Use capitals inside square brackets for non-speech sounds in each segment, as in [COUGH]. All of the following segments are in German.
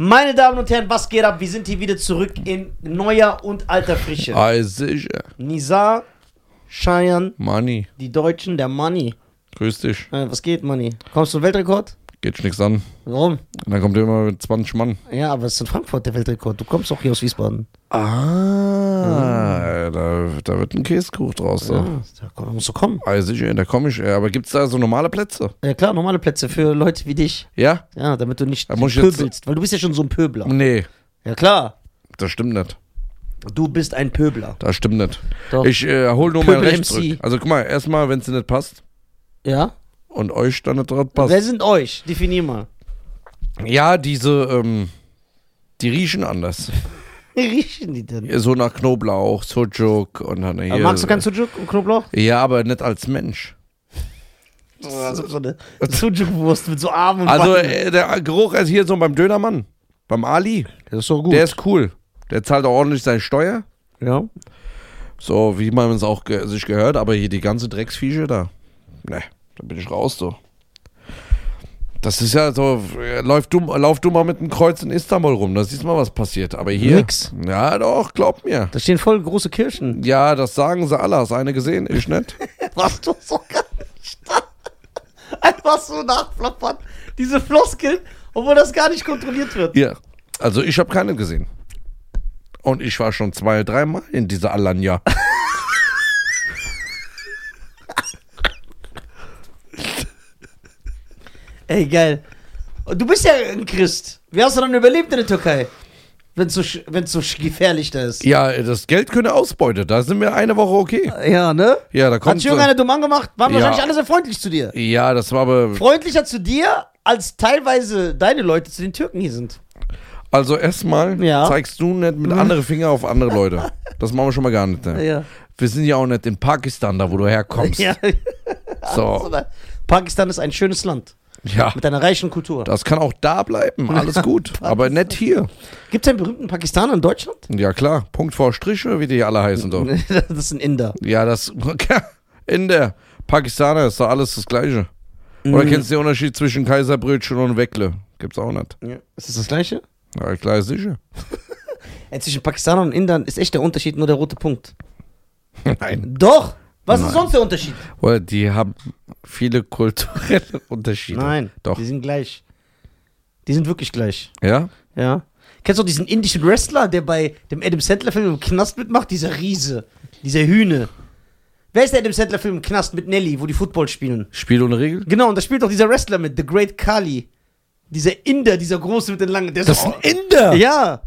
Meine Damen und Herren, was geht ab? Wir sind hier wieder zurück in neuer und alter Frische. Ah, sicher. Nizar, Cheyenne, Money. die Deutschen, der Money. Grüß dich. Äh, was geht, Money? Kommst du zum Weltrekord? Geht nichts an. Warum? Und dann kommt ihr immer mit 20 Mann. Ja, aber es ist in Frankfurt der Weltrekord. Du kommst doch hier aus Wiesbaden. Ah, da, da wird ein Käsekuch draus. Ja, da musst du kommen. Ah, sicher, da komme ich. Aber gibt's da so normale Plätze? Ja klar, normale Plätze für Leute wie dich. Ja? Ja, damit du nicht Da pöbelst. Weil du bist ja schon so ein Pöbler. Nee, Ja klar, das stimmt nicht. du bist ein Pöbler. Das stimmt nicht. Doch. Ich äh, hol nur mein Pöbel Recht MC. zurück. Also guck mal, erstmal, wenn es dir nicht passt Ja? und euch dann nicht dran passt. Wer sind euch? Definier mal. Ja, diese, ähm, die riechen anders. Wie [LAUGHS] riechen die denn? So nach Knoblauch, Sujuk und dann hier. Aber magst du kein Sujuk und Knoblauch? Ja, aber nicht als Mensch. Also so eine Sujuk-Wurst mit so Armen und Also Beinen. äh, der Geruch ist hier so beim Dönermann. Beim Ali. Das ist so gut. Der ist cool. Der zahlt auch ordentlich seine Steuer. ja. So, wie man es auch ge sich gehört. Aber hier die ganze Drecksviecher da. Ne, da bin ich raus, so. Das ist ja so, lauf du, lauf du mal mit dem Kreuz in Istanbul rum, da siehst du mal, was passiert. Aber hier. Nix. Ja, doch, glaub mir. Da stehen voll große Kirchen. Ja, das sagen sie alle. Hast du eine gesehen? Ich nicht. [LAUGHS] Was du so gar nicht da. Einfach so nachflappern. Diese Floskeln, obwohl das gar nicht kontrolliert wird. Ja. Also ich habe keine gesehen. Und ich war schon zwei, dreimal in dieser Alanya. [LAUGHS] Ey, geil. Du bist ja ein Christ. Wie hast du dann überlebt in der Türkei? Wenn es so, wenn's so gefährlich da ist. Ja, das Geld könnte Ausbeute. Da sind wir eine Woche okay. Ja, ne? Ja, da Hat kommt. sich irgendeiner dumm angemacht? Waren Ja. wahrscheinlich alle sehr freundlich zu dir. Ja, das war aber. Freundlicher zu dir, als teilweise deine Leute zu den Türken hier sind. Also erstmal Ja. zeigst du nicht mit anderen Finger auf andere Leute. Das machen wir schon mal gar nicht. Ne? Ja. Wir sind ja auch nicht in Pakistan, da wo du herkommst. [LAUGHS] ja. So. [LAUGHS] Pakistan ist ein schönes Land. Ja. Mit einer reichen Kultur. Das kann auch da bleiben. [LAUGHS] Alles gut. aber nicht hier. Gibt es einen berühmten Pakistaner in Deutschland? Ja, klar. Punkt vor Striche, wie die alle heißen. Doch. [LAUGHS] das ist ein Inder. Ja, das. [LAUGHS] In der Pakistaner ist doch alles das Gleiche. Oder Mhm. kennst du den Unterschied zwischen Kaiserbrötchen und Weckle? Gibt's auch nicht. Ja. Ist das das Gleiche? Ja, klar, sicher. Ey, zwischen Pakistanern und Indern ist echt der Unterschied nur der rote Punkt. Nein. Doch! Was ist Nein. sonst der Unterschied? Weil die haben viele kulturelle [LAUGHS] Unterschiede. Nein, Doch. die sind gleich. Die sind wirklich gleich. Ja? Ja. Kennst du diesen indischen Wrestler, der bei dem Adam Sandler-Film im Knast mitmacht? Dieser Riese. Dieser Hühne. Wer ist der Adam Sandler-Film im Knast mit Nelly, wo die Football spielen? Spiel ohne Regel? Genau, und da spielt doch dieser Wrestler mit, The Great Kali. Dieser Inder, dieser große mit den langen. Der Das ist so, ein Inder, Ja.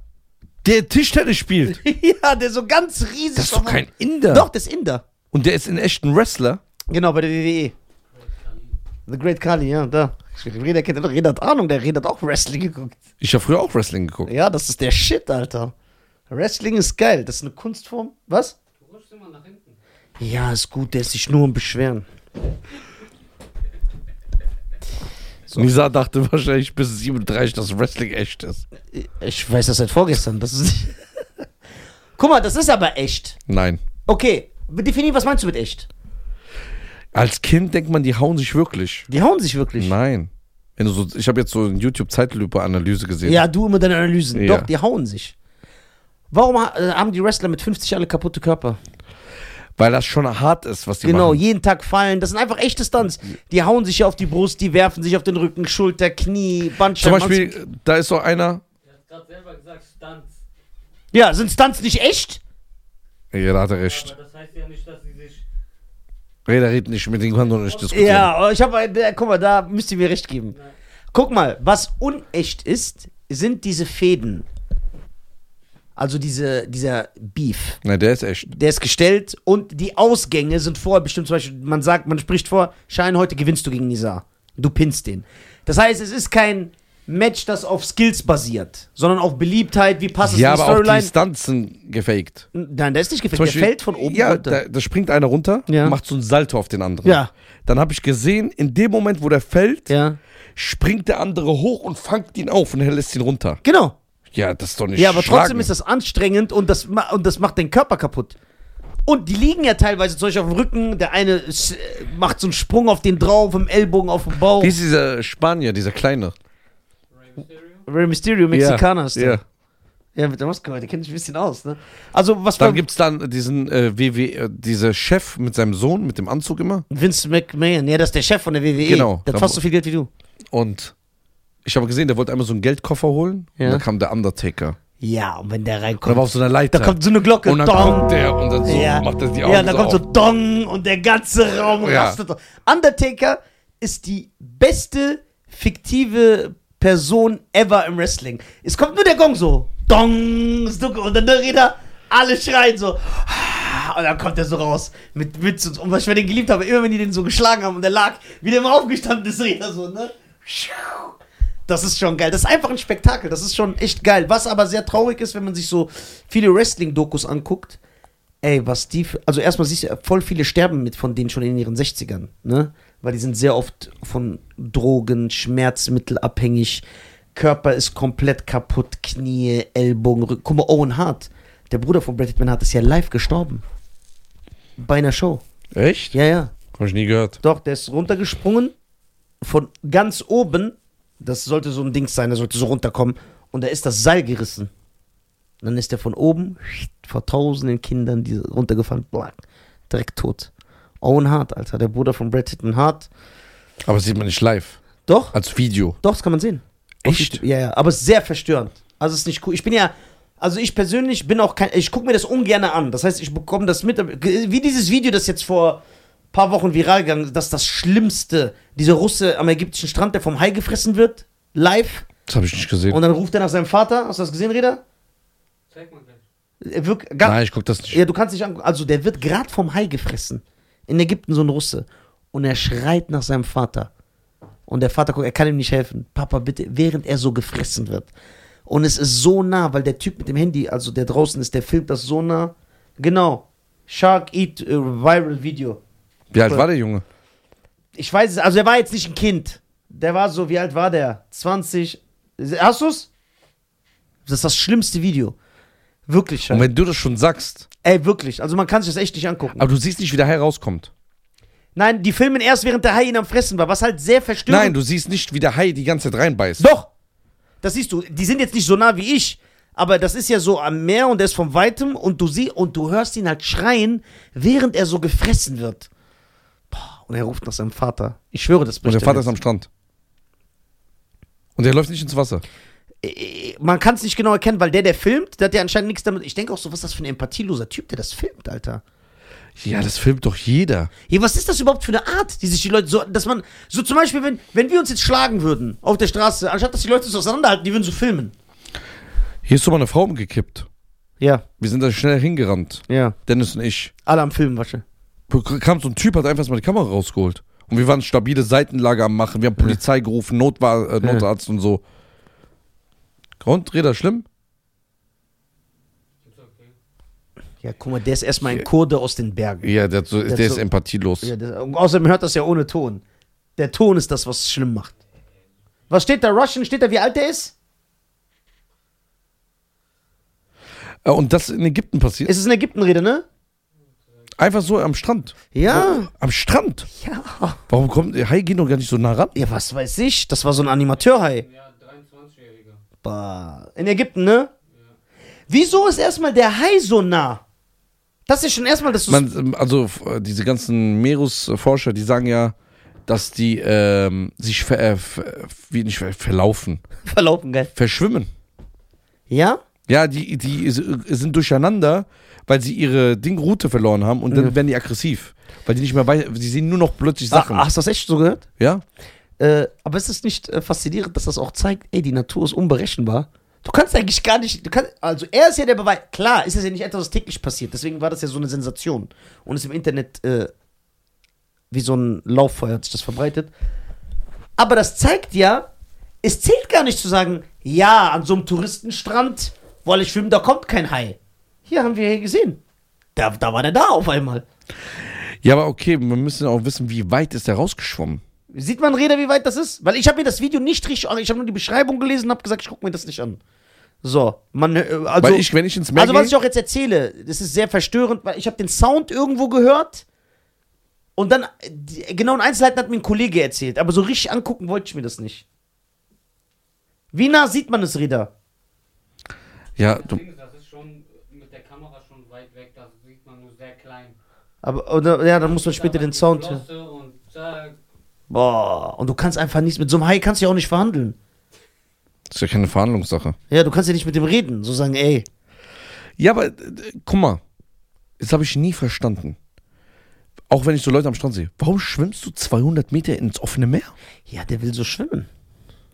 der Tischtennis spielt. [LAUGHS] ja, der so ganz riesig Das ist doch kein Inder. Doch, das ist Inder. Und der ist in echt ein Wrestler. Genau, bei der WWE. The Great Kali, ja, da. Reda kennt Reda hat Ahnung, der Reda hat auch Wrestling geguckt. Ich habe früher auch Wrestling geguckt. Ja, das ist der Shit, Alter. Wrestling ist geil. Das ist eine Kunstform. Was? Du rutschst immer nach hinten. Ja, ist gut, der ist sich nur am Beschweren. Nisa dachte wahrscheinlich bis 37, dass Wrestling echt ist. Ich weiß das seit vorgestern. Das ist [LAUGHS] Guck mal, das ist aber echt. Nein. Okay, definier, was meinst du mit echt? Als Kind denkt man, die hauen sich wirklich. Die hauen sich wirklich. Nein. Wenn du so, ich habe jetzt so eine YouTube-Zeitlupe-Analyse gesehen. Ja, du immer deine Analysen. Ja. Doch, die hauen sich. Warum äh, haben die Wrestler mit 50 alle kaputte Körper? Weil das schon hart ist, was die Genau, machen. jeden Tag fallen. Das sind einfach echte Stunts. Die hauen sich auf die Brust, die werfen sich auf den Rücken, Schulter, Knie, Zum Bandscheiben. Beispiel, da ist so einer. Er hat gerade selber gesagt, Stunts. Ja, sind Stunts nicht echt? Ja, da hat er recht. Aber das heißt ja nicht, dass sie sich. Der redet nicht mit dem kann doch nicht diskutieren. Ja, aber ich habe, äh, guck mal, da müsst ihr mir recht geben. Guck mal, was unecht ist, sind diese Fäden. Also diese, dieser Beef. Nein, der ist echt. Der ist gestellt und die Ausgänge sind vorher bestimmt. Zum Beispiel, man sagt, man spricht vor, Schein, heute gewinnst du gegen Nizar. Du pinnst den. Das heißt, es ist kein Match, das auf Skills basiert, sondern auf Beliebtheit, wie passt es Ja, in die aber auch die Storyline. Stunts sind gefaked. Nein, der ist nicht Zum gefällt. Der Beispiel- fällt von oben Ja, runter. da, da springt einer runter, Ja. macht so ein Salto auf den anderen. Ja. Dann habe ich gesehen, in dem Moment, wo der fällt, ja, springt der andere hoch und fangt ihn auf und er lässt ihn runter. genau. Ja, das ist doch nicht Ja, aber schlagen. trotzdem ist das anstrengend und das, und das macht den Körper kaputt. Und die liegen ja teilweise zum Beispiel auf dem Rücken. Der eine äh, macht so einen Sprung auf den drauf, im Ellbogen auf den Bauch. Wie ist dieser Spanier, dieser kleine? Rey Mysterio? Mexikaner ist der. Ja. Ja, mit der Maske, der kennt sich ein bisschen aus, ne? Also, was Dann gibt's dann diesen äh, WW, äh, diese Chef mit seinem Sohn, mit dem Anzug immer. Vince McMahon? Ja, das ist der Chef von der WWE. Genau. Der hat Da fast so viel Geld wie du. Und ich habe gesehen, der wollte einmal so einen Geldkoffer holen. Ja. Und dann kam der Undertaker. Ja, und wenn der er reinkommt, war auf so einer Leiter. da kommt so eine Glocke. und dann Dong. kommt der und dann so ja. macht er die Augen Ja, da so kommt so. Dong und der ganze Raum Ja. rastet. Undertaker ist die beste fiktive Person ever im Wrestling. Es kommt nur der Gong so. Dong, und dann der Räder, alle schreien so. Und dann kommt er so raus mit Witz und, und was ich bei den geliebt habe, immer wenn die den so geschlagen haben und der lag, wie der immer aufgestanden ist, Räder so, ne? Das ist schon geil. Das ist einfach ein Spektakel. Das ist schon echt geil. Was aber sehr traurig ist, wenn man sich so viele Wrestling-Dokus anguckt. Ey, was die. Für, also erstmal siehst du, voll viele sterben mit von denen schon in ihren 60ern, ne? Weil die sind sehr oft von Drogen, Schmerzmittel abhängig. Körper ist komplett kaputt, Knie, Ellbogen, Rücken. Guck mal, Owen Hart, der Bruder von Brad Pitt Hart, ist ja live gestorben. Bei einer Show. Echt? Ja, ja. Hab ich nie gehört. Doch, der ist runtergesprungen von ganz oben. Das sollte so ein Ding sein, der sollte so runterkommen. Und da ist das Seil gerissen. Und dann ist der von oben vor tausenden Kindern die runtergefallen. Black. Direkt tot. Owen Hart, Alter, der Bruder von Brad Hitton Hart. Aber das sieht man nicht live. Doch, Als Video. doch, das kann man sehen. Echt? Ja, ja, aber es ist sehr verstörend. Also es ist nicht cool. Ich bin ja, also ich persönlich bin auch kein, ich gucke mir das ungern an. Das heißt, ich bekomme das mit, wie dieses Video, das jetzt vor ein paar Wochen viral gegangen ist, das ist das Schlimmste. Dieser Russe am ägyptischen Strand, der vom Hai gefressen wird, live. Das habe ich nicht gesehen. Und dann ruft er nach seinem Vater. Hast du das gesehen, Reda? Zeig mal gleich. Nein, ich guck das nicht. ja, du kannst nicht angucken. Also der wird gerade vom Hai gefressen. In Ägypten so ein Russe. Und er schreit nach seinem Vater. Und der Vater guckt, er kann ihm nicht helfen. Papa, bitte, während er so gefressen wird. Und es ist so nah, weil der Typ mit dem Handy, also der draußen ist, der filmt das so nah. Genau. Shark Eat äh, Viral Video. Wie alt war der Junge? Ich weiß es, also er war jetzt nicht ein Kind. Der war so, wie alt war der? 20. Hast du's? Das ist das schlimmste Video. Wirklich, Und scheiße. wenn du das schon sagst, Ey, wirklich. Also man kann sich das echt nicht angucken. aber du siehst nicht, wie der Hai rauskommt. Nein, die filmen erst, während der Hai ihn am Fressen war, was halt sehr verstörend Nein, du siehst nicht, wie der Hai die ganze Zeit reinbeißt. Doch! Das siehst du. Die sind jetzt nicht so nah wie ich, aber das ist ja so am Meer und der ist von weitem und du siehst und du hörst ihn halt schreien, während er so gefressen wird. Boah, und er ruft nach seinem Vater. Ich schwöre, das Und bricht der er Vater jetzt. ist am Strand. Und der läuft nicht ins Wasser. Äh, Man kann es nicht genau erkennen, weil der, der filmt, der hat ja anscheinend nichts damit. Ich denke auch so, was ist das für ein empathieloser Typ, der das filmt, Alter. Ja, das filmt doch jeder. Ja, was ist das überhaupt für eine Art, die sich die Leute so, dass man, so zum Beispiel, wenn, wenn wir uns jetzt schlagen würden auf der Straße, anstatt dass die Leute so auseinanderhalten, die würden so filmen. Hier ist so mal eine Frau umgekippt. Ja, Wir sind da schnell hingerannt. ja. Dennis und ich. Alle am Filmen, wasche. Kam so ein Typ, hat einfach mal die Kamera rausgeholt. Und wir waren stabile Seitenlage am Machen. Wir haben Polizei gerufen, Notwa äh, Notarzt und so. Und, Reda, schlimm? Ja, guck mal, der ist erstmal ein Kurde aus den Bergen. Ja, der, so, der, hat ist so- empathielos. Ja, und außerdem hört das ja ohne Ton. Der Ton ist das, was es schlimm macht. Was steht da? Russian? Steht da, wie alt der ist? Äh, Und das in Ägypten passiert. Es ist in Ägypten-Rede, ne? Einfach so am Strand. Ja. Am Strand? Ja. Warum kommt der Hai geht doch gar nicht so nah ran? Ja, was weiß ich? Das war so ein Animateurhai. Ja, 23-Jähriger. Bah. In Ägypten, ne? Wieso ist erstmal der Hai so nah? Das ist schon erstmal das. Man, also äh, diese ganzen Meeresforscher, die sagen ja, dass die ähm, sich ver, äh, wie nicht ver, verlaufen, [LAUGHS] verlaufen, geil. verschwimmen. Ja? Ja, die, die s- sind durcheinander, weil sie ihre Dingroute verloren haben und dann Mhm. werden die aggressiv. Weil die nicht mehr weiß, sie sehen nur noch plötzlich Ach, Sachen. hast du das echt so gehört? Ja? Äh, aber ist es nicht äh, faszinierend, dass das auch zeigt, ey, die Natur ist unberechenbar? Du kannst eigentlich gar nicht, kannst, also er ist ja der Beweis, klar, ist es ja nicht etwas, was täglich passiert, deswegen war das ja so eine Sensation und ist im Internet äh, wie so ein Lauffeuer hat sich das verbreitet. Aber das zeigt ja, es zählt gar nicht zu sagen, ja, an so einem Touristenstrand, weil ich schwimmen, da kommt kein Hai. Hier haben wir hier gesehen. Da, da war der da auf einmal. Ja, aber okay, wir müssen auch wissen, wie weit ist der rausgeschwommen. Sieht man, Reda, wie weit das ist? Weil ich habe mir das Video nicht richtig, ich habe nur die Beschreibung gelesen und habe gesagt, ich gucke mir das nicht an. So, man, äh, also, weil ich, wenn ich ins Meer also was ich auch jetzt erzähle, das ist sehr verstörend, weil ich habe den Sound irgendwo gehört und dann, die genauen Einzelheiten hat mir ein Kollege erzählt, aber so richtig angucken wollte ich mir das nicht. Wie nah sieht man es, Reda? Ja, Das du, Ding ist, das ist schon mit der Kamera schon weit weg, das sieht man nur sehr klein. Aber, oder, ja, dann muss man später den Sound. hören. Flosse Und zack. Boah, und du kannst einfach nichts, mit so einem Hai kannst du ja auch nicht verhandeln. das ist ja keine Verhandlungssache. Ja, du kannst ja nicht mit dem reden, so sagen, ey. Ja, aber äh, guck mal, das habe ich nie verstanden. Auch wenn ich so Leute am Strand sehe. Warum schwimmst du 200 Meter ins offene Meer? Ja, der will so schwimmen.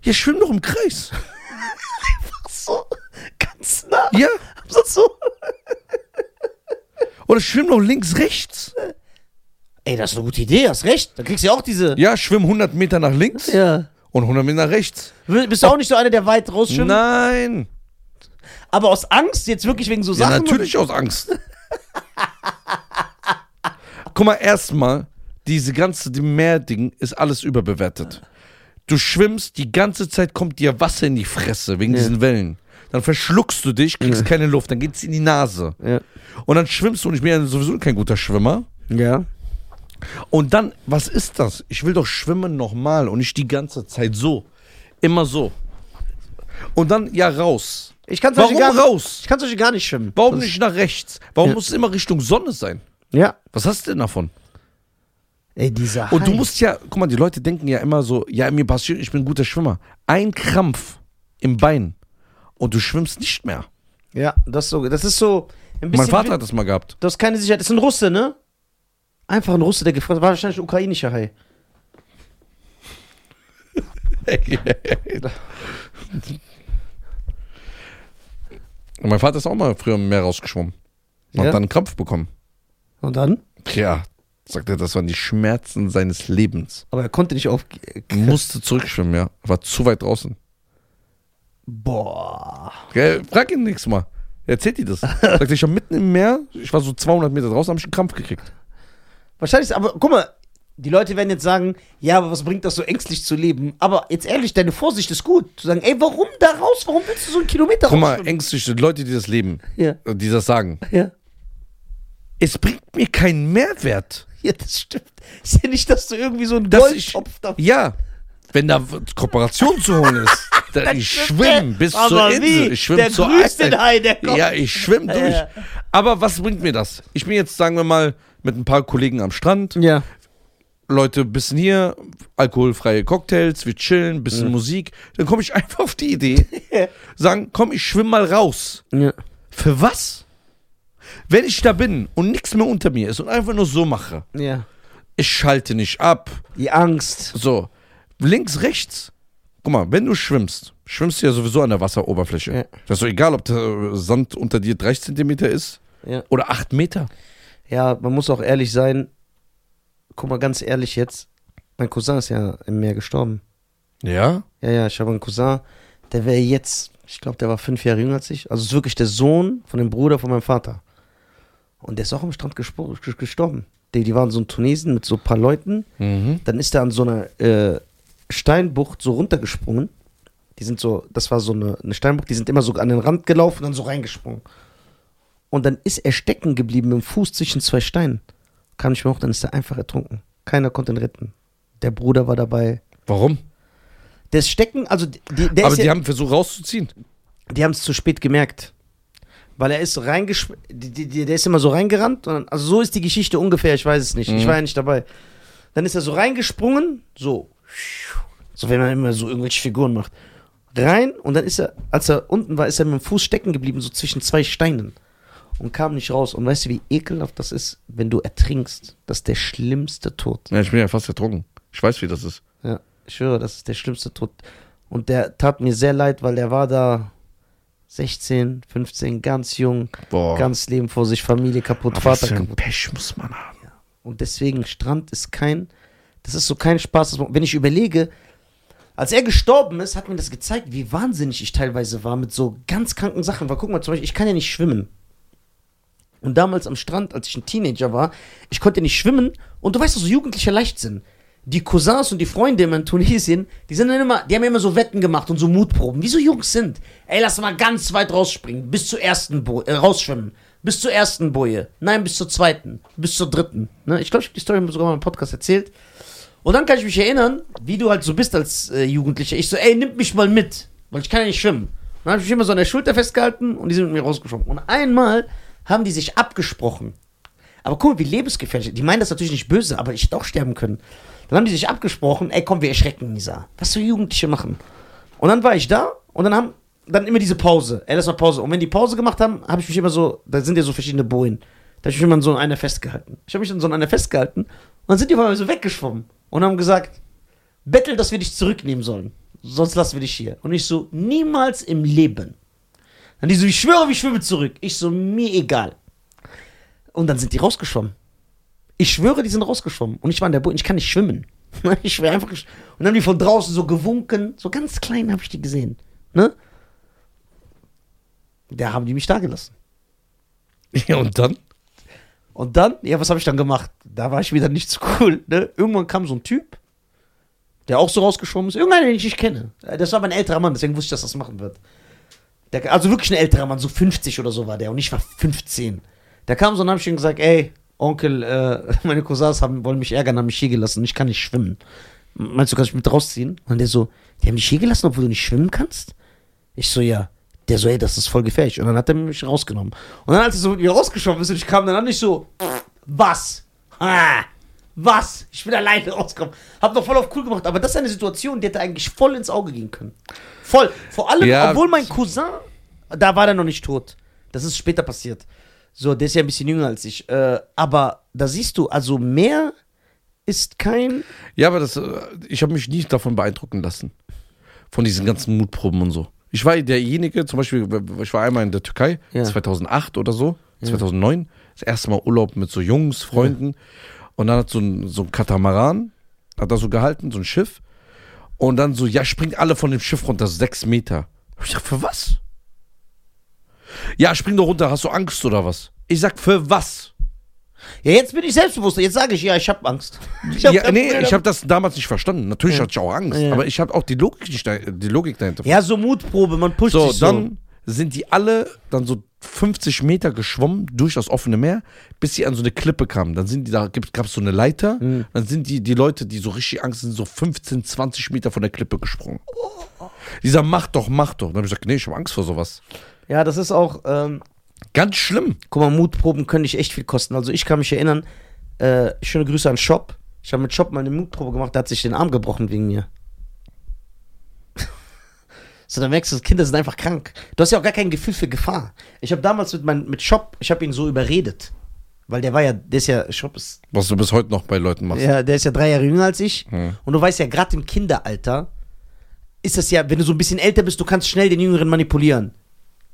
Ja, schwimm doch im Kreis. [LAUGHS] Ach so, ganz nah. Ja, So, so. oder schwimm doch links, rechts. [LAUGHS] Ey, das ist eine gute Idee, hast recht. Dann kriegst du ja auch diese. Ja, schwimm 100 Meter nach links Ja. und 100 Meter nach rechts. Bist du auch nicht so einer, der weit rausschwimmt? Nein. Aber aus Angst, jetzt wirklich wegen so Ja, Sachen? natürlich aus Angst. [LAUGHS] Guck mal, erstmal, diese ganze die Meerding ist alles überbewertet. Du schwimmst, die ganze Zeit kommt dir Wasser in die Fresse wegen Ja. diesen Wellen. Dann verschluckst du dich, kriegst keine Luft, dann geht's in die Nase. Ja. Und dann schwimmst du und ich bin ja sowieso kein guter Schwimmer. Ja. Und dann, was ist das? Ich will doch schwimmen nochmal und nicht die ganze Zeit so. Immer so. Und dann, ja, raus. Ich kann zum Warum gar nicht, raus? ich kann zum Beispiel gar nicht schwimmen. Warum Das- nicht nach rechts? Warum Ja. muss es immer Richtung Sonne sein? Ja. Was hast du denn davon? Ey, dieser Und du Hai. musst ja, guck mal, die Leute denken ja immer so, ja, mir passiert, ich bin ein guter Schwimmer. Ein Krampf im Bein und du schwimmst nicht mehr. Ja, das ist so. Das ist so. Ein bisschen Mein Vater hat das mal gehabt. Du hast keine Sicherheit. Das ist ein Russe, ne? Einfach ein Russe, der gefragt war wahrscheinlich ein ukrainischer Hai. [LAUGHS] mein Vater ist auch mal früher im Meer rausgeschwommen. Und Ja? hat dann einen Krampf bekommen. Und dann? Ja, sagt er, das waren die Schmerzen seines Lebens. Aber er konnte nicht auf. Musste zurückschwimmen, ja. War zu weit draußen. Boah. Ja, frag ihn nächstes Mal. Erzählt dir das. [LAUGHS] Sagt er, ich war mitten im Meer, ich war so 200 Meter draußen, habe ich einen Krampf gekriegt. Wahrscheinlich, aber guck mal, die Leute werden jetzt sagen, ja, aber was bringt das so ängstlich zu leben? Aber jetzt ehrlich, deine Vorsicht ist gut. Zu sagen, ey, warum da raus? Warum willst du so einen Kilometer Guck mal, rausschwimmen? ängstliche Leute, die das leben, Ja, die das sagen. ja. Es bringt mir keinen Mehrwert. Ja, das stimmt. Ist ja nicht, dass du irgendwie so einen Dass ich- Goldtopf da. Ja, wenn da Kooperation zu holen ist, [LAUGHS] dann ich schwimme bis zur aber Insel. Wie? Ich schwimme der zur grüßt den Insel. Hai, der kommt. Ja, ich schwimme durch. Ja. Aber was bringt mir das? Ich bin jetzt, sagen wir mal, mit ein paar Kollegen am Strand. Ja. Leute, bisschen hier, alkoholfreie Cocktails, wir chillen, bisschen Musik. Dann komme ich [LAUGHS] einfach auf die Idee, sagen, komm, ich schwimme mal raus. ja. Für was? Wenn ich da bin und nichts mehr unter mir ist und einfach nur so mache, Ja. ich schalte nicht ab, Die Angst. so, links, rechts. Guck mal, wenn du schwimmst, schwimmst du ja sowieso an der Wasseroberfläche. Ja. Das ist doch egal, ob der Sand unter dir 30 Zentimeter ist Ja. oder 8 Meter. Ja, man muss auch ehrlich sein. Guck mal, ganz ehrlich jetzt. Mein Cousin ist ja im Meer gestorben. Ja? Ja, ja, ich habe einen Cousin, der wäre jetzt, ich glaube, der war fünf Jahre jünger als ich. Also ist wirklich der Sohn von dem Bruder von meinem Vater. Und der ist auch am Strand gestorben. Die, die waren so in Tunesien mit so ein paar Leuten. Mhm. Dann ist er an so einer äh, Steinbucht so runtergesprungen. Die sind so, das war so eine, eine Steinbucht, die sind immer so an den Rand gelaufen und dann so reingesprungen. Und dann ist er stecken geblieben mit dem Fuß zwischen zwei Steinen. Kam nicht mehr hoch, dann ist er einfach ertrunken. Keiner konnte ihn retten. Der Bruder war dabei. Warum? Der ist stecken, also die, der Aber die ja, haben versucht rauszuziehen. die haben es zu spät gemerkt. Weil er ist reingesch... Die, die, die, der ist immer so reingerannt. Und also so ist die Geschichte ungefähr, ich weiß es nicht. Ich Mhm. war ja nicht dabei. Dann ist er so reingesprungen, so. So, wenn man immer so irgendwelche Figuren macht. Rein und dann ist er, als er unten war, ist er mit dem Fuß stecken geblieben, so zwischen zwei Steinen. Und kam nicht raus. Und weißt du, wie ekelhaft das ist, wenn du ertrinkst? Das ist der schlimmste Tod. Ja, ich bin ja fast ertrunken. Ich weiß, wie das ist. Ja, ich schwöre, das ist der schlimmste Tod. Und der tat mir sehr leid, weil der war da 16, 15, ganz jung, Boah. ganz Leben vor sich, Familie kaputt, Aber was Vater für ein kaputt. Pech muss man haben. Und deswegen, Strand ist kein, das ist so kein Spaß. Wenn ich überlege, als er gestorben ist, hat mir das gezeigt, wie wahnsinnig ich teilweise war mit so ganz kranken Sachen. Weil guck mal, zum Beispiel, ich kann ja nicht schwimmen. Und damals am Strand, als ich ein Teenager war, ich konnte nicht schwimmen. Und du weißt, so jugendlicher Leichtsinn. Die Cousins und die Freunde in Tunesien, die sind dann immer, die haben immer so Wetten gemacht und so Mutproben, wie so Jungs sind. Ey, lass mal ganz weit rausspringen, bis zur ersten Boje, äh, rausschwimmen. Bis zur ersten Boje. Nein, bis zur zweiten. Bis zur dritten. Ne? Ich glaube, ich habe die Story sogar mal im Podcast erzählt. Und dann kann ich mich erinnern, wie du halt so bist als äh, Jugendlicher. Ich so, ey, nimm mich mal mit. weil ich kann ja nicht schwimmen. Dann habe ich mich immer so an der Schulter festgehalten und die sind mit mir rausgeschwommen. Und einmal haben die sich abgesprochen. Aber guck mal, wie lebensgefährlich. Die meinen das natürlich nicht böse, aber ich hätte auch sterben können. Dann haben die sich abgesprochen, ey komm, wir erschrecken Nisa. Was so Jugendliche machen. Und dann war ich da und dann haben dann immer diese Pause. Ey, das war Pause. Und wenn die Pause gemacht haben, habe ich mich immer so, da sind ja so verschiedene Bojen. Da habe ich mich immer an so einer festgehalten. Ich habe mich an so einer festgehalten und dann sind die einmal so weggeschwommen und haben gesagt, Bettel, dass wir dich zurücknehmen sollen. Sonst lassen wir dich hier. Und ich so, niemals im Leben. Dann die so, ich schwöre, ich schwimme zurück. Ich so, mir egal. Und dann sind die rausgeschwommen. Ich schwöre, die sind rausgeschwommen. Und ich war in der Boot, ich kann nicht schwimmen. [LAUGHS] Ich schwöre einfach. Und dann haben die von draußen so gewunken. So ganz klein habe ich die gesehen. Ne? Da haben die mich da gelassen. Ja, und dann? Und dann, ja, was habe ich dann gemacht? Da war ich wieder nicht so cool. Ne? Irgendwann kam so ein Typ, der auch so rausgeschwommen ist. Irgendeiner, den ich nicht kenne. Das war aber ein älterer Mann, deswegen wusste ich, dass das machen wird. Der, also wirklich ein älterer Mann, so 50 oder so war der. Und ich war 15. Der kam so und habe ich ihm gesagt, ey, Onkel, äh, [LAUGHS] meine Cousins haben, wollen mich ärgern, haben mich hier gelassen. Ich kann nicht schwimmen. Meinst du, kannst mich mit rausziehen? Und der so, die haben dich hier gelassen, obwohl du nicht schwimmen kannst? Ich so, ja. Der so, ey, das ist voll gefährlich. Und dann hat er mich rausgenommen. Und dann, als er so mit mir rausgeschoben ist und ich kam dann an, ich so, was? Ha, was? Ich bin alleine rausgekommen. Hab noch voll auf cool gemacht. Aber das ist eine Situation, die hätte eigentlich voll ins Auge gehen können. Voll. Vor allem, Ja. obwohl mein Cousin, da war der noch nicht tot. Das ist später passiert. So, der ist ja ein bisschen jünger als ich. Äh, aber da siehst du, also mehr ist kein. Ja, aber das, äh, ich habe mich nie davon beeindrucken lassen. Von diesen ganzen Mutproben und so. Ich war derjenige, zum Beispiel, ich war einmal in der Türkei, Ja. 2008 oder so, 2009, das erste Mal Urlaub mit so Jungs, Freunden. Und dann hat so ein, so ein Katamaran, hat da so gehalten, so ein Schiff. Und dann so, ja, springt alle von dem Schiff runter, sechs Meter. Hab ich gesagt, für was? Ja, spring doch runter, hast du Angst oder was? Ich sag, für was? Ja, jetzt bin ich selbstbewusst. Jetzt sage ich, ja, ich habe Angst. [LAUGHS] Ich hab ja, nee, ich habe das damals nicht verstanden. Natürlich hatte ich auch Angst, Ja. aber ich habe auch die Logik, nicht, die Logik dahinter. Ja, so Mutprobe, man pusht so, sich so. dann sind die alle dann so 50 Meter geschwommen durch das offene Meer, bis sie an so eine Klippe kamen. Dann sind die da, gab es so eine Leiter. Mhm. Dann sind die, die Leute, die so richtig Angst sind, so 15, 20 Meter von der Klippe gesprungen. Dieser mach doch, mach doch. Dann habe ich gesagt, nee, ich habe Angst vor sowas. Ja, das ist auch, ähm, Ganz schlimm. guck mal, Mutproben können dich echt viel kosten. Also ich kann mich erinnern, äh, schöne Grüße an Shop. Ich habe mit Shop mal eine Mutprobe gemacht, der hat sich den Arm gebrochen wegen mir. So, dann merkst du, Kinder sind einfach krank. Du hast ja auch gar kein Gefühl für Gefahr. Ich habe damals mit, mein, mit Shop, ich habe ihn so überredet. Weil der war ja, der ist ja, Shop ist Was du bis heute noch bei Leuten machst. Ja, der ist ja drei Jahre jünger als ich. Hm. Und du weißt ja, gerade im Kinderalter ist das ja, wenn du so ein bisschen älter bist, du kannst schnell den Jüngeren manipulieren.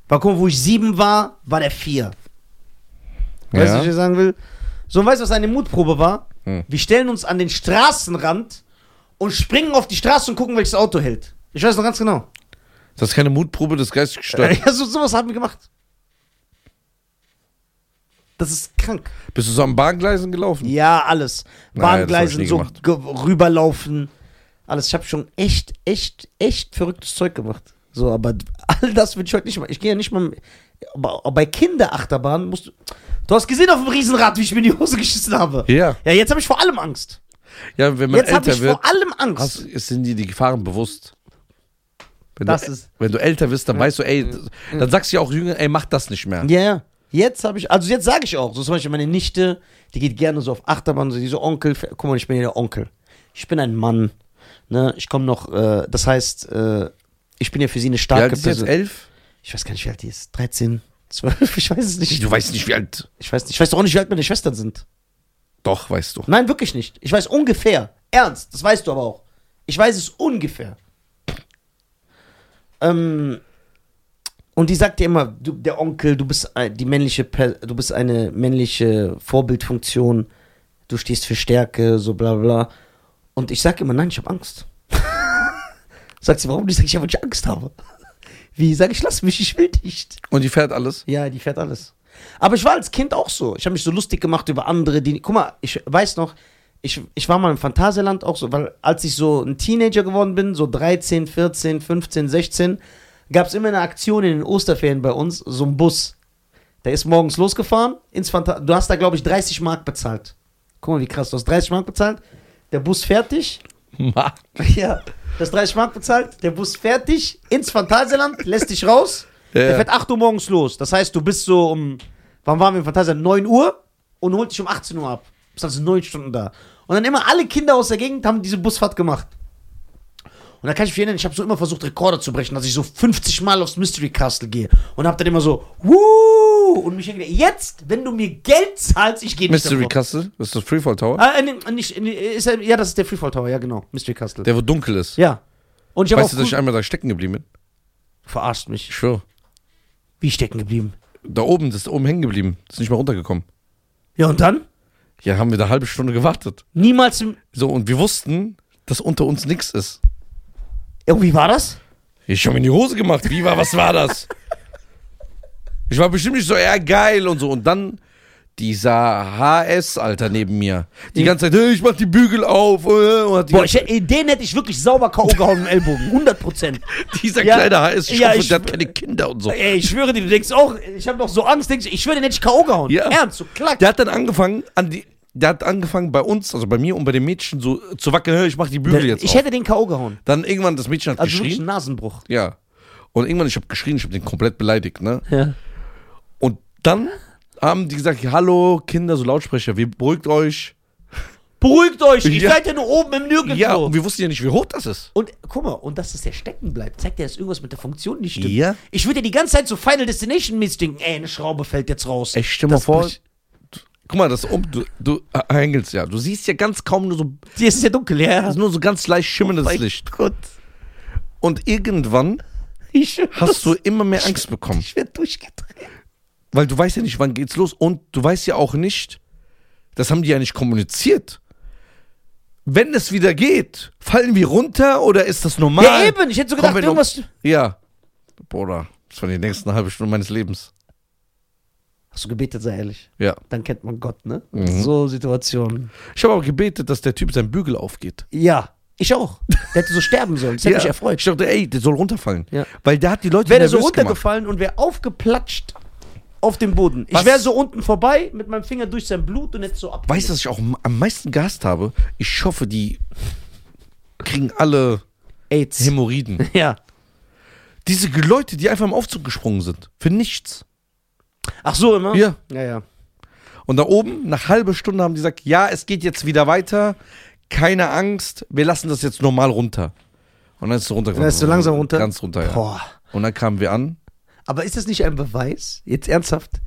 Weil guck mal, wo ich sieben war, war der vier. Weißt du, Ja. was ich sagen will? So, und weißt du, was eine Mutprobe war? Hm. Wir stellen uns an den Straßenrand und springen auf die Straße und gucken, welches Auto hält. Ich weiß noch ganz genau. Das ist keine Mutprobe des geistig gestört. Ja, so, sowas haben wir gemacht. Das ist krank. Bist du so am Bahngleisen gelaufen? Ja, alles. Ich Bahngleisen, so rüberlaufen. Alles. Ich habe schon echt, echt, echt verrücktes Zeug gemacht. So, aber all das will ich heute nicht machen. Ich gehe ja nicht mal. Aber bei Kinderachterbahn musst du. Du hast gesehen auf dem Riesenrad, wie ich mir in die Hose geschissen habe. Ja. Ja, jetzt habe ich vor allem Angst. Ja, wenn man Jetzt habe älter ich wird, vor allem Angst. hast, sind dir die Gefahren bewusst. Wenn, Das du, ist- wenn du älter bist, dann weißt du, ey, dann sagst du ja auch Jünger, ey, mach das nicht mehr. Ja, ja. Jetzt habe ich, also jetzt sage ich auch, so zum Beispiel meine Nichte, die geht gerne so auf Achterbahn, so diese Onkel, guck mal, ich bin ja der Onkel. Ich bin ein Mann, ne, ich komme noch, äh, das heißt, äh, ich bin ja für sie eine Wie alt starke ist jetzt Person. elf? Ich weiß gar nicht, wie alt die ist. 13, 12, [LAUGHS] ich weiß es nicht. Du weißt nicht, wie alt. Ich weiß nicht, ich weiß doch auch nicht, wie alt meine Schwestern sind. Doch, weißt du. Nein, wirklich nicht. Ich weiß ungefähr. Ernst, das weißt du aber auch. Ich weiß es ungefähr. Ähm, und die sagt dir immer, du, der Onkel, du bist die männliche, du bist eine männliche Vorbildfunktion, du stehst für Stärke, so bla bla. Und ich sag immer, nein, ich habe Angst. [LAUGHS] Sagt sie, warum? Ich sag, ich, weil ich Angst habe. [LAUGHS] Wie? Sag ich, lass mich, ich will nicht. Und die fährt alles? Ja, die fährt alles. Aber ich war als Kind auch so. Ich habe mich so lustig gemacht über andere, die. Guck mal, ich weiß noch, ich, ich war mal im Phantasialand auch so, weil als ich so ein Teenager geworden bin, so 13, 14, 15, 16, gab es immer eine Aktion in den Osterferien bei uns, so ein Bus. Der ist morgens losgefahren ins Phanta Du hast da, glaube ich, 30 Mark bezahlt. Guck mal, wie krass, du hast 30 Mark bezahlt. Der Bus fertig. Mark. [LAUGHS] Ja. das 30 Mark bezahlt, der Bus dich ins Phantasialand, lässt dich raus. Der Ja. fährt 8 Uhr morgens los. Das heißt, du bist so um, wann waren wir im Phantasialand? 9 Uhr und holt dich um 18 Uhr ab. Bist also 9 Stunden da. Und dann immer alle Kinder aus der Gegend haben diese Busfahrt gemacht. Und da kann ich mich erinnern, ich habe so immer versucht, Rekorde zu brechen, dass ich so 50 Mal aufs Mystery Castle gehe. Und habe dann immer so, wuh! Und mich irgendwie, jetzt, wenn du mir Geld zahlst, ich gehe nicht Mystery davor. Castle, das ist das Freefall Tower, Ah, äh, nee, nicht, nee, ist, er- ja, das ist der Freefall Tower, ja, genau. Mystery Castle. der wo dunkel ist. ja. Und ich weißt du, dass ich einmal da stecken geblieben bin? verarscht mich. Ich schwöre. Wie stecken geblieben? Da oben, das ist oben hängen geblieben. Das ist nicht mal runtergekommen. Ja, und dann? Ja, haben wir da eine halbe Stunde gewartet. Niemals im. So, und wir wussten, dass unter uns nichts ist. Irgendwie war das? Ich habe mir in die Hose gemacht. Wie war, was war das? Ich war bestimmt nicht so, ja, geil und so. Und dann dieser HS, Alter, neben mir. Die ganze Zeit, hey, ich mach die Bügel auf. äh, Und hat die Boah, ganze, ich, den hätte ich wirklich sauber K.O. gehauen im Ellbogen. 100 Prozent. [LAUGHS] dieser Ja, kleine HS, ich ja, ich- der hat keine Kinder und so. Ey, ich schwöre dir, du denkst auch, ich habe doch so Angst, denkst, ich schwöre, den hätte ich K.O. gehauen. Ja. Ernst, so klack. Der hat dann angefangen, an die, der hat angefangen bei uns, also bei mir und bei den Mädchen so zu wackeln, ich mach die Bügel jetzt ich auf. hätte den K.O. gehauen. Dann irgendwann, das Mädchen hat Also geschrien. ein Nasenbruch. Ja. Und irgendwann, ich habe geschrien, ich habe den komplett beleidigt, ne? Ja. Und dann haben die gesagt, hallo Kinder, so Lautsprecher, wir beruhigt euch. Beruhigt euch, ihr Ja. seid ja nur oben im Nirgendwo. Ja, und wir wussten ja nicht, wie hoch das ist. Und guck mal, und dass es der stecken bleibt, zeigt ja, dass irgendwas mit der Funktion nicht stimmt. Ja. Ich würde ja die ganze Zeit so Final Destination mäßig denken, ey, eine Schraube fällt jetzt raus. Ey, stell mal Das vor, bricht- guck mal, das um, du, du äh, hängelst ja. Du siehst ja ganz kaum nur so, Die ist ja dunkel, ja. das ist nur so ganz leicht schimmerndes Mein Licht. Gott. Und irgendwann hast du immer mehr Angst bekommen. Ich werde durchgedreht. Weil du weißt ja nicht, wann geht's los. Und du weißt ja auch nicht, das haben die ja nicht kommuniziert. Wenn es wieder geht, fallen wir runter oder ist das normal? Ja, eben. Ich hätte so gedacht, irgendwas. Ja. Bruder, das war die nächsten halbe Stunde meines Lebens. Hast du gebetet, sei ehrlich. Ja. Dann kennt man Gott, ne? Mhm. So Situationen. Ich habe aber gebetet, dass der Typ sein Bügel aufgeht. Ja, ich auch. Der hätte so sterben sollen. Das hätte [LAUGHS] mich erfreut. Ich dachte, ey, der soll runterfallen. Ja. Weil der hat die Leute Wäre der so nervös gemacht. runtergefallen und wäre aufgeplatscht auf dem Boden. Ich Was? wäre so unten vorbei mit meinem Finger durch sein Blut und hätte so ab. Weißt du, was ich auch am meisten gehasst habe? Ich hoffe, die kriegen alle AIDS. Hämorrhoiden. [LAUGHS] Ja. Diese Leute, die einfach im Aufzug gesprungen sind. Für nichts. Ach so immer? Ja. Ja, ja. Und da oben, nach halbe Stunde haben die gesagt, ja, es geht jetzt wieder weiter. Keine Angst, wir lassen das jetzt normal runter. Und dann ist es runtergefahren. Dann ist so langsam runter? Ganz runter, ja. Boah. Und dann kamen wir an. Aber ist das nicht ein Beweis? Jetzt ernsthaft?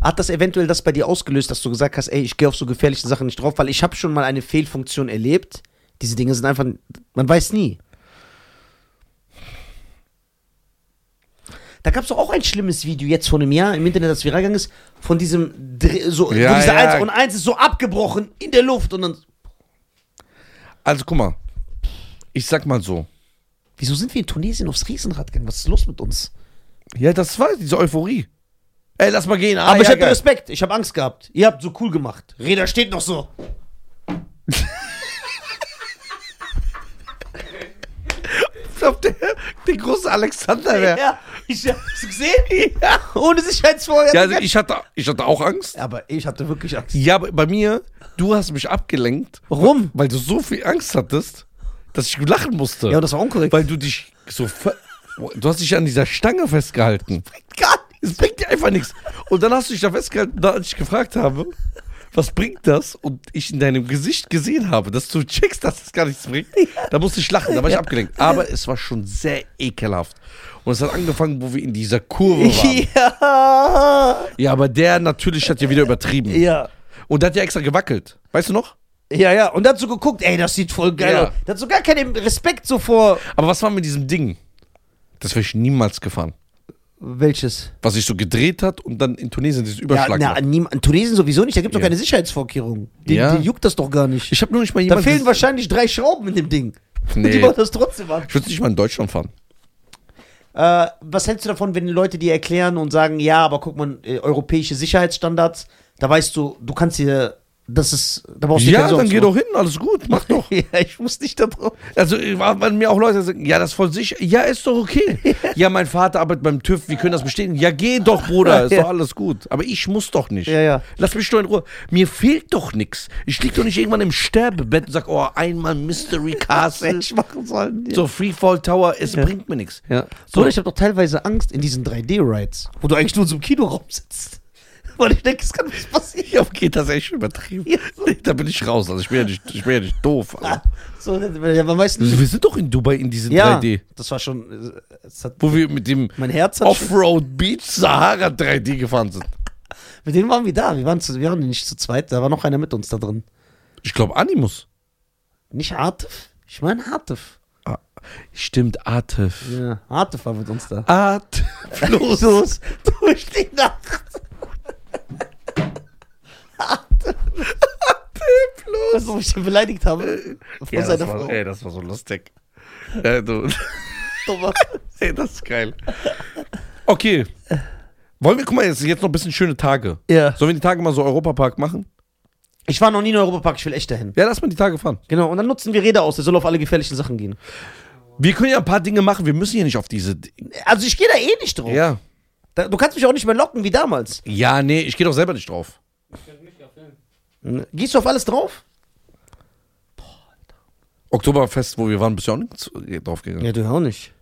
Hat das eventuell das bei dir ausgelöst, dass du gesagt hast, ey, ich gehe auf so gefährliche Sachen nicht drauf, weil ich habe schon mal eine Fehlfunktion erlebt. Diese Dinge sind einfach, man weiß nie. Da gab es doch auch ein schlimmes Video jetzt vor einem Jahr im Internet, das viral gegangen ist, von diesem, Dre- so, Ja, wo diese ja. Eins und eins ist so abgebrochen in der Luft und dann, Also guck mal, ich sag mal so. wieso sind wir in Tunesien aufs Riesenrad gegangen? Was ist los mit uns? Ja, das war diese Euphorie. Ey, lass mal gehen. Ah, Aber ich ja, hatte geil. Respekt, ich habe Angst gehabt. Ihr habt so cool gemacht. Räder steht noch so. [LAUGHS] Auf der, der große Alexander wäre. Ja, ich hast du gesehen? [LAUGHS] Ja. Ohne Sicherheitsvorher. Ja, also ich hatte, ich hatte auch Angst. aber ich hatte wirklich Angst. Ja, aber bei mir, du hast mich abgelenkt, Warum? weil du so viel Angst hattest, dass ich lachen musste. Ja, und das war unkorrekt. weil du dich so. Du hast dich an dieser Stange festgehalten. gar Es bringt dir einfach nichts. Und dann hast du dich da festgehalten, da als ich gefragt habe, was bringt das? Und ich in deinem Gesicht gesehen habe, dass du checkst, dass es gar nichts bringt. Da musste ich lachen, da war ich abgelenkt. Aber es war schon sehr ekelhaft. Und es hat angefangen, wo wir in dieser Kurve waren. Ja. Ja, aber der natürlich hat ja wieder übertrieben. Ja. Und der hat ja extra gewackelt. Weißt du noch? Ja, ja. Und hat so geguckt, ey, das sieht voll geil Ja. aus. Der hat so gar keinen Respekt so vor. Aber was war mit diesem Ding? Das wäre ich niemals gefahren. Welches? Was sich so gedreht hat und dann in Tunesien dieses Ja, Überschlag na, macht. niem- in Tunesien sowieso nicht. Da gibt es doch Ja. keine Sicherheitsvorkehrungen. Den, Ja. den juckt das doch gar nicht. Ich habe nur nicht mal da jemanden. fehlen wahrscheinlich drei Schrauben in dem Ding. Und [LAUGHS] die Nee. machen das trotzdem an. Ich würde nicht mal in Deutschland fahren. Äh, was hältst du davon, wenn Leute dir erklären und sagen, ja, aber guck mal, äh, europäische Sicherheitsstandards, da weißt du, du kannst dir Das ist, da brauchst du Ja, dann geh doch hin, alles gut, mach [LAUGHS] doch. Ja, ich muss nicht da drauf. Also, wenn mir auch Leute sagen, ja, das ist voll sicher. Ja, ist doch okay. [LAUGHS] ja, mein Vater arbeitet beim TÜV, wir können das bestätigen. Ja, geh doch, Bruder, [LAUGHS] ist doch alles gut. Aber ich muss doch nicht. Ja, ja. Lass mich doch in Ruhe. Mir fehlt doch nichts. Ich lieg doch nicht irgendwann im Sterbebett und sag, oh, einmal Mystery Castle, ich machen sollen. Ja. so Freefall Tower, es bringt mir nichts. Ja. So. So, ich habe doch teilweise Angst in diesen 3D-Rides, wo du eigentlich nur in so einem Kinoraum sitzt. Weil ich denke, es kann nichts passieren. Ja, okay, das ist echt übertrieben. Ja. Da bin ich raus. Also ich bin ja nicht, ich bin ja nicht doof. Alter. So, ja, man weiß nicht. Wir sind doch in Dubai in diesem Ja, 3D. das war schon. äh, hat, Wo wir mit dem Offroad Beach Sahara 3D gefahren sind. Mit denen waren wir da. Wir waren, zu, wir waren nicht zu zweit. Da war noch einer mit uns da drin. Ich glaube Animus. Nicht Artif? Ich meine Artif. Ah, stimmt, Atif. Ja, Artif war mit uns da. Atemlos. [LAUGHS] Los, durch die Nacht. Weißt du, wo ich ihn beleidigt habe? Von Ja, seiner das, war, Frau. ey, das war so lustig. Äh, du, [LAUGHS] ey, das ist geil. Okay. Wollen wir, guck mal, jetzt, jetzt noch ein bisschen schöne Tage. Ja. Sollen wir die Tage mal so Europapark machen? Ich war noch nie in Europapark, ich will echt dahin. Ja, lass mal die Tage fahren. Genau, und dann nutzen wir Räder aus, der soll auf alle gefährlichen Sachen gehen. Wir können ja ein paar Dinge machen, wir müssen ja nicht auf diese. Also ich gehe da eh nicht drauf. Ja. Da, du kannst mich auch nicht mehr locken wie damals. Ja, nee, ich gehe doch selber nicht drauf. Ich könnte mich ja filmen. Gehst du auf alles drauf? Oktoberfest, wo wir waren, bist du auch nicht drauf gegangen. Ja, du auch nicht.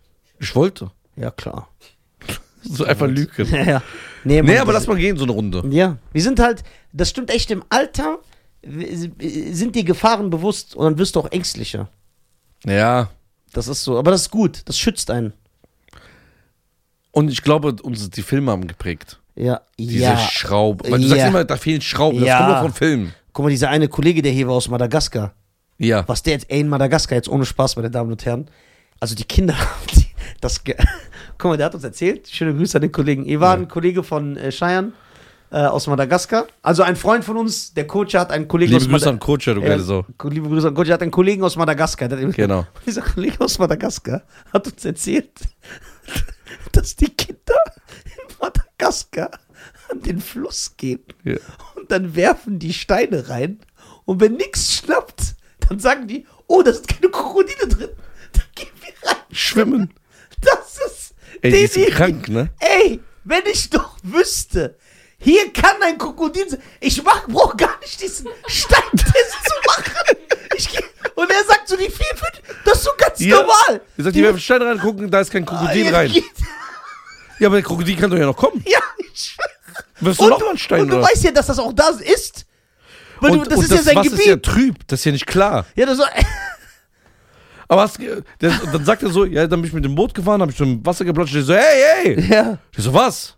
Ich wollte. Ja, klar. [LAUGHS] So einfach lügen. [LAUGHS] Ja, ja. Nee, Nee, aber lass mal gehen, so eine Runde. Ja, wir sind halt, das stimmt echt, im Alter sind dir Gefahren bewusst und dann wirst du auch ängstlicher. Ja. Das ist so, aber das ist gut, das schützt einen. Und ich glaube, uns die Filme haben geprägt. Ja, Diese ja. Schrauben. Weil du sagst Ja. immer, da fehlen Schrauben. Das Ja. kommt doch von Filmen. Guck mal, dieser eine Kollege, der hier war aus Madagaskar, Ja. was der jetzt, ey, in Madagaskar, jetzt ohne Spaß, meine Damen und Herren, also die Kinder, [LAUGHS] die, das, [LAUGHS] guck mal, der hat uns erzählt, schöne Grüße an den Kollegen, war ein Kollege von äh, Cheyenne, äh, aus Madagaskar, also ein Freund von uns, der Coach hat einen Kollegen Liebe aus Grüße Mada- an Coach, du Sau. Ko- Liebe Grüße an Coach, hat einen Kollegen aus Madagaskar. Genau. [LAUGHS] Dieser Kollege aus Madagaskar hat uns erzählt, dass die Kinder in Madagaskar an den Fluss gehen Ja. und dann werfen die Steine rein und wenn nichts schnappt, dann sagen die, oh, da sind keine Krokodile drin. Dann gehen wir rein. Schwimmen. Das ist Ey, die sind krank, ne? Ey, wenn ich doch wüsste, hier kann ein Krokodil sein. Ich mach, brauch gar nicht diesen Steintest zu machen. Ich, geh- und er sagt so, die vier, fünf, das ist so ganz Ja. normal. Ihr sagt, die werfen Stein rein, gucken, da ist kein Krokodil Ah, rein. geht- Ja, aber der Krokodil kann doch ja noch kommen. Ja, ich schwör. Wirfst du Und, noch mal einen Stein und du oder? weißt ja, dass das auch da ist. Weil und du, das und ist ja sein Wasser Gebiet. ist ja trüb, das ist ja nicht klar. ja, das so, [LAUGHS] Aber hast, der, dann sagt er so, ja, dann bin ich mit dem Boot gefahren, habe ich zum Wasser geplatscht. Ich so, hey, hey. ja, Ich so, was?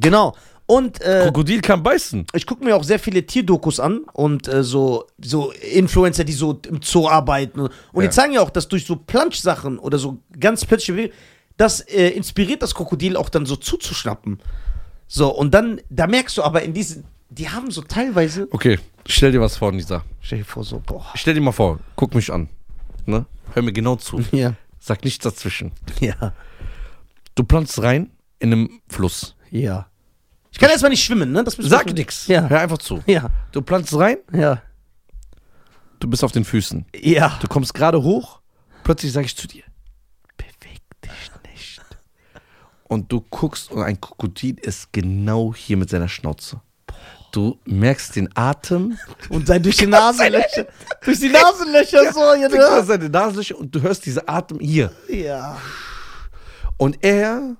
genau. Und äh, Krokodil kann beißen. ich gucke mir auch sehr viele Tierdokus an und äh, so, so Influencer, die so im Zoo arbeiten. Und Ja. die zeigen ja auch, dass durch so Planschsachen oder so ganz plötzliche Bewegungen, das äh, inspiriert das Krokodil auch dann so zuzuschnappen. So, und dann, da merkst du aber in diesen, die haben so teilweise, Okay, stell dir was vor, Nisa. stell dir vor, so, boah. Stell dir mal vor, guck mich an. Ne? Hör mir genau zu. [LAUGHS] Ja, Sag nichts dazwischen. ja, Du planst rein in einem Fluss. ja. Ich kann erstmal nicht schwimmen, ne? Sag nix. Ja. Hör einfach zu. Ja, Du planst rein, ja, du bist auf den Füßen. ja. Du kommst gerade hoch, plötzlich sage ich zu dir, beweg dich nicht. Und du guckst und ein Krokodil ist genau hier mit seiner Schnauze. Du merkst den Atem, Und dann durch die [LAUGHS] Nasenlöcher. durch die Nasenlöcher so, ja, du hörst ne? seine Nasenlöcher und du hörst diesen Atem hier. Ja. Und er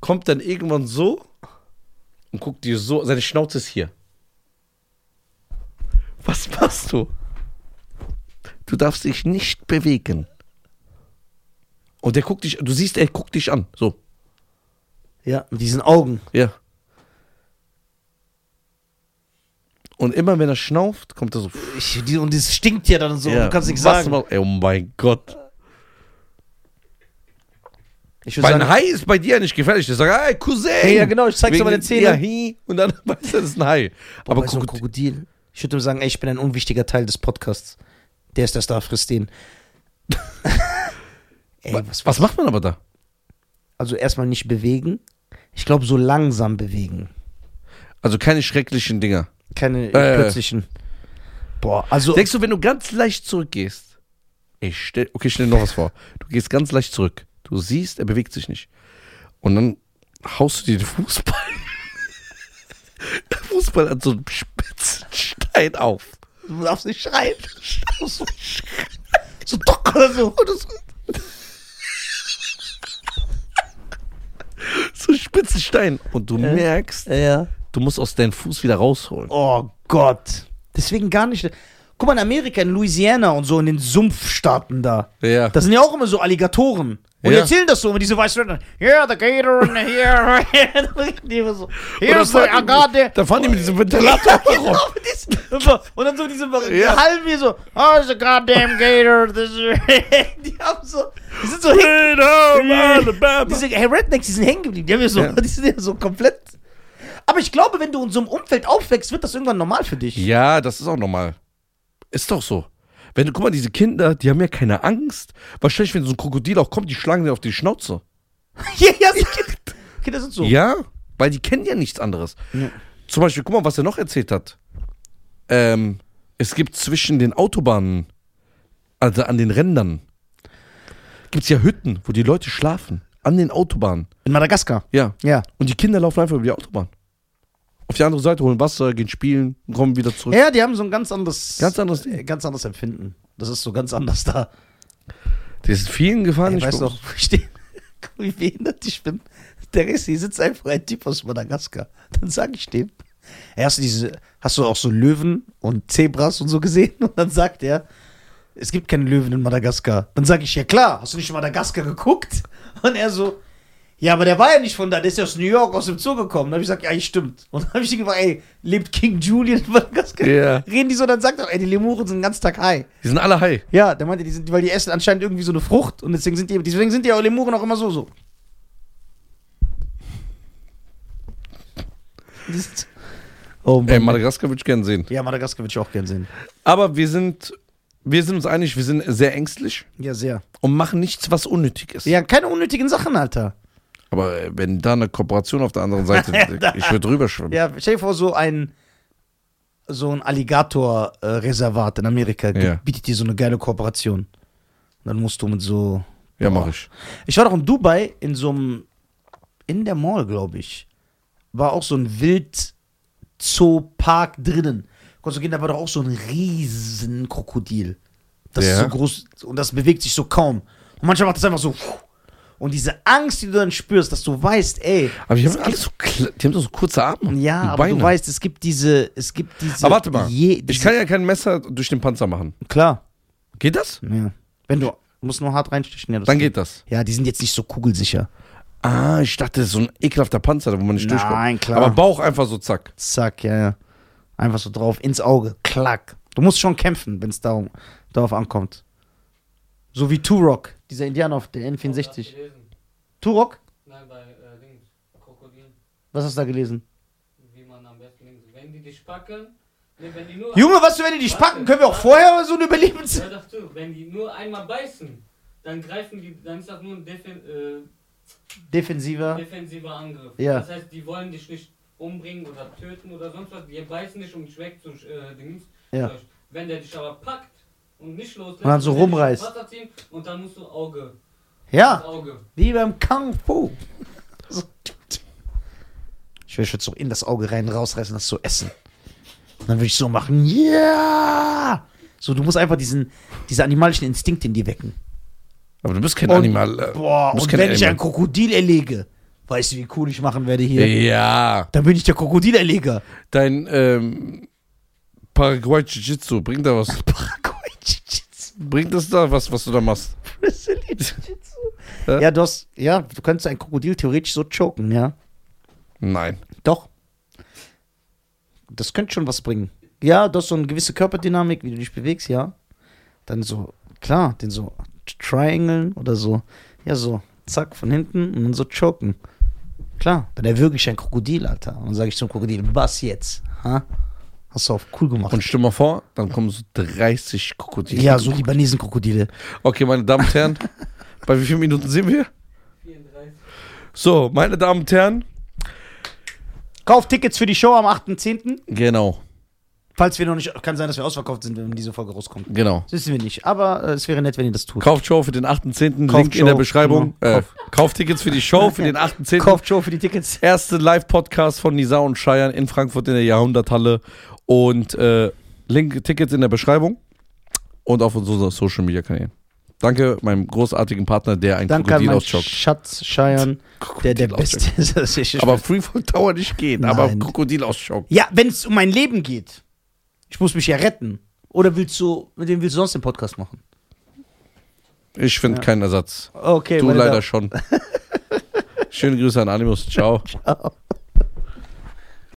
kommt dann irgendwann so und guckt dir so, seine Schnauze ist hier. Was machst du? Du darfst dich nicht bewegen. Und der guckt dich, du siehst, er guckt dich an. So, Ja, mit diesen Augen. ja. Und immer wenn er schnauft, kommt er so. Ich, die, und das stinkt ja dann so, ja, du kannst nichts was sagen. mal- Ey, oh mein Gott. Ich Weil ein sagen, Hai ist bei dir ja nicht gefährlich. Der sagt, hey, Cousin. Ja, ja, genau, ich zeig dir meine Zähne. Ja, hi. Und dann [LAUGHS] weißt du, das ist ein Hai. aber Aber bei so einem Krokodil-. Ich würde sagen, ey, ich bin ein unwichtiger Teil des Podcasts. Der ist der Star, frisst den. [LAUGHS] ey, was, Was macht man aber da? Also erstmal nicht bewegen. Ich glaube, so langsam bewegen. Also keine schrecklichen Dinger. Keine Äh. plötzlichen. Boah, also. Denkst du, wenn du ganz leicht zurückgehst, ich stell, okay, stell dir noch was vor. Du gehst ganz leicht zurück. Du siehst, er bewegt sich nicht. Und dann haust du dir den Fußball. [LAUGHS] Der Fußball an so einem spitzen Stein auf. Du darfst nicht schreien. so, so dock oder so. Und das, [LAUGHS] so spitzen Stein. Und du Äh? merkst, Ja. Du musst aus deinem Fuß wieder rausholen. Oh Gott. Deswegen gar nicht. Guck mal, in Amerika, in Louisiana und so, in den Sumpfstaaten da. Ja. Das sind ja auch immer so Alligatoren. Und die Ja. erzählen das so, immer diese weißen Leute. Yeah, the gator in here. [LAUGHS] so. Here's the, die, da fahren die mit diesem Ventilator [LAUGHS] rum. Genau, diesem- und dann so diese Ja. halben wie so, oh, it's a goddamn gator. [LAUGHS] Die haben so, die sind so hängen. Freedom, Alabama. Diese hey, Rednecks, die sind hängen geblieben. Die, haben ja so, die sind ja so komplett. Aber ich glaube, wenn du in so einem Umfeld aufwächst, wird das irgendwann normal für dich. Ja, das ist auch normal. Ist doch so. Wenn du, guck mal, diese Kinder, die haben ja keine Angst. Wahrscheinlich, wenn so ein Krokodil auch kommt, die schlagen dir auf die Schnauze. [LAUGHS] ja, ja, so Kinder, Kinder sind so. Ja, weil die kennen ja nichts anderes. Ja. Zum Beispiel, guck mal, was er noch erzählt hat. Ähm, es gibt zwischen den Autobahnen, also an den Rändern, gibt es ja Hütten, wo die Leute schlafen. An den Autobahnen. In Madagaskar. Ja. Ja. Und die Kinder laufen einfach über die Autobahn. Auf die andere Seite holen Wasser, gehen spielen und kommen wieder zurück. Ja, die haben so ein ganz anderes, Ganz anderes äh, ganz anderes Empfinden. Das ist so ganz anders da. Die sind vielen gefahren. Ich nicht weiß noch, wo ich stehe, [LAUGHS] guck, wie behindert ich bin. Der ist, hier sitzt einfach ein Typ aus Madagaskar. Dann sage ich dem, "Ey, hast du diese, hast du auch so Löwen und Zebras und so gesehen? Und dann sagt er, es gibt keine Löwen in Madagaskar. Dann sage ich, ja klar, hast du nicht in Madagaskar geguckt? Und er so, ja, aber der war ja nicht von da, der ist ja aus New York, aus dem Zoo gekommen. Dann habe ich gesagt, ja, stimmt. Und dann habe ich ihn gefragt, ey, lebt King Julian [LAUGHS] in Madagaskar? Ja. Reden die so, dann sagt er, ey, die Lemuren sind den ganzen Tag high. Die sind alle high. Ja, der meinte, die sind, weil die essen anscheinend irgendwie so eine Frucht und deswegen sind die, deswegen sind die auch Lemuren auch immer so so. Die [LAUGHS] sind- Oh. Ey, Madagaskar würde ich gerne sehen. ja, Madagaskar würde ich auch gern sehen. Aber wir sind, wir sind uns einig, wir sind sehr ängstlich Ja, sehr. und machen nichts, was unnötig ist. Ja, keine unnötigen Sachen, Alter. Aber äh, wenn da eine Kooperation auf der anderen Seite, [LAUGHS] ich würde drüber schwimmen. Ja, stell dir vor, so ein so ein Alligator-Reservat in Amerika Ja. bietet dir so eine geile Kooperation. Dann musst du mit so. Ja, mach ich. Ich war doch in Dubai in so einem. In der Mall, glaube ich. War auch so ein Wild-Zoo-Park drinnen. Konntest du gehen, da war doch auch so ein riesen Krokodil. Das ist Ja. so groß und das bewegt sich so kaum. Und manchmal macht das einfach so. Und diese Angst, die du dann spürst, dass du weißt, ey. Aber die haben, alles so, die haben so kurze Arme. ja, und aber Beine. du weißt, es gibt diese, es gibt diese. Aber warte mal. Je, ich kann ja kein Messer durch den Panzer machen. klar. Geht das? Ja. Wenn du musst nur hart reinstechen, ja, Dann geht das. Ja, die sind jetzt nicht so kugelsicher. Ah, ich dachte, das ist so ein ekelhafter Panzer, wo man nicht Nein, durchkommt. klar. Aber Bauch einfach so zack. Zack, ja, ja. Einfach so drauf, ins Auge, klack. Du musst schon kämpfen, wenn es darum, darauf ankommt. So wie Turok, dieser Indianer auf der Hast du N64. gelesen? Turok? Nein, bei äh, Dings, Krokodilen. Was hast du da gelesen? Wie man am besten links. Wenn die dich packen, ne, wenn die nur. Junge, was, wenn die dich packen, können wir auch vorher so eine Überlebens... Hör doch zu, wenn die nur einmal beißen, dann greifen die, dann ist das nur ein Defen, äh, Defensiver. defensiver Angriff. Ja. Das heißt, die wollen dich nicht umbringen oder töten oder sonst was. Die beißen dich, um dich wegzu äh, Dings. Ja. Wenn der dich aber packt und nicht loslässt, Und dann so rumreißt. ins Wasser ziehen Und dann musst du Auge. Ja, Auge. wie beim Kung Fu. So. Ich will jetzt so in das Auge rein rausreißen, das so essen. Und dann würde ich so machen, ja! So, du musst einfach diesen, diese animalischen Instinkte in dir wecken. Aber du bist kein Und- Animal. äh, Boah, du bist und kein wenn ich ein Animal. Krokodil erlege, weißt du, wie cool ich machen werde hier? Ja. Dann bin ich der Krokodilerleger. Dein ähm, Paraguay Jiu-Jitsu, bringt da was? [LAUGHS] Paraguay. Bringt das da was, was du da machst? Ja, du hast, ja, du könntest ein Krokodil theoretisch so choken, ja. Nein. Doch. Das könnte schon was bringen. Ja, du hast so eine gewisse Körperdynamik, wie du dich bewegst, ja. Dann so, klar, den so triangeln oder so. Ja, so, zack, von hinten und dann so choken. Klar, dann erwürge ich ein Krokodil, Alter. Und dann sage ich zum Krokodil, was jetzt? Ha? Hast du auf cool gemacht. Und stell mal vor, dann kommen so 30 Krokodile. ja, so Libanesen-Krokodile. Okay, meine Damen und Herren, [LAUGHS] bei wie vielen Minuten sind wir? 34. So, meine Damen und Herren, Kauf Tickets für die Show am 8.10. genau. Falls wir noch nicht, kann sein, dass wir ausverkauft sind, wenn diese Folge rauskommt. Genau. Das wissen wir nicht. Aber äh, es wäre nett, wenn ihr das tut. Kauft Show für den 8.10. Kauft Link in der Beschreibung. genau. Äh, kauft Tickets für die Show für den 8.10. [LAUGHS] Kauft Show für die Tickets. Erste Live-Podcast von Nisa und Cheyenne in Frankfurt in der Jahrhunderthalle. Und äh, Link, Tickets in der Beschreibung. Und auf unseren Social-Media-Kanälen. Danke meinem großartigen Partner, der ein Danke an Krokodil auschockt. Schatz Cheyenne, der der Beste ist. Das Aber Freefall Tower nicht geht, aber Nein. Krokodil ausschaut. ja, wenn es um mein Leben geht, ich muss mich ja retten. Oder willst du, mit wem willst du sonst den Podcast machen? Ich finde Ja. keinen Ersatz. Okay, Du leider Damen- schon. [LAUGHS] Schöne Grüße an Animus. Ciao. Ciao.